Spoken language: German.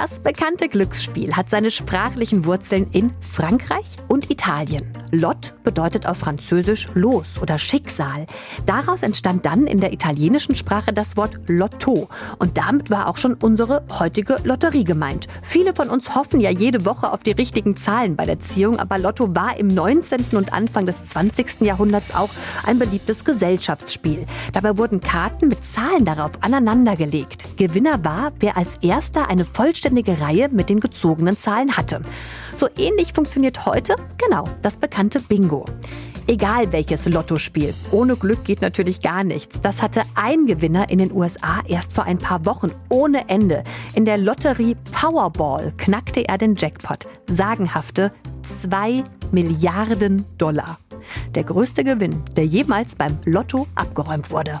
Das bekannte Glücksspiel hat seine sprachlichen Wurzeln in Frankreich und Italien. Lot bedeutet auf Französisch Los oder Schicksal. Daraus entstand dann in der italienischen Sprache das Wort Lotto. Und damit war auch schon unsere heutige Lotterie gemeint. Viele von uns hoffen ja jede Woche auf die richtigen Zahlen bei der Ziehung, aber Lotto war im 19. und Anfang des 20. Jahrhunderts auch ein beliebtes Gesellschaftsspiel. Dabei wurden Karten mit Zahlen darauf aneinandergelegt. Gewinner war, wer als erster eine vollständige Reihe mit den gezogenen Zahlen hatte. So ähnlich funktioniert heute genau das bekannte Bingo. Egal welches Lottospiel. Ohne Glück geht natürlich gar nichts. Das hatte ein Gewinner in den USA erst vor ein paar Wochen ohne Ende. In der Lotterie Powerball knackte er den Jackpot. Sagenhafte 2 Milliarden Dollar. Der größte Gewinn, der jemals beim Lotto abgeräumt wurde.